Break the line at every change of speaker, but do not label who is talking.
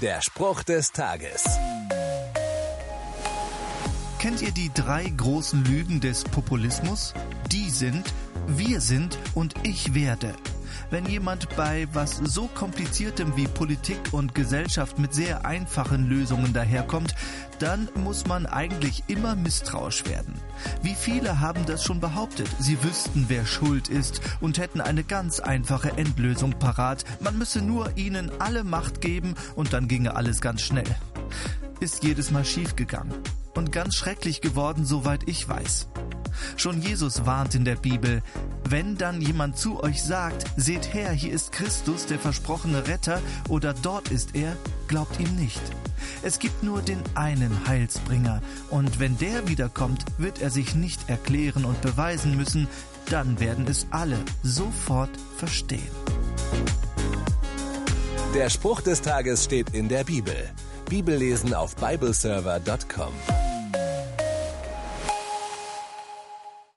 Der Spruch des Tages.
Kennt ihr die drei großen Lügen des Populismus? Die sind, wir sind und ich werde. Wenn jemand bei was so kompliziertem wie Politik und Gesellschaft mit sehr einfachen Lösungen daherkommt, dann muss man eigentlich immer misstrauisch werden. Wie viele haben das schon behauptet? Sie wüssten, wer schuld ist und hätten eine ganz einfache Endlösung parat. Man müsse nur ihnen alle Macht geben und dann ginge alles ganz schnell. Ist jedes Mal schiefgegangen und ganz schrecklich geworden, soweit ich weiß. Schon Jesus warnt in der Bibel, wenn dann jemand zu euch sagt, seht her, hier ist Christus, der versprochene Retter, oder dort ist er, glaubt ihm nicht. Es gibt nur den einen Heilsbringer, und wenn der wiederkommt, wird er sich nicht erklären und beweisen müssen, dann werden es alle sofort verstehen.
Der Spruch des Tages steht in der Bibel. Bibellesen auf bibleserver.com.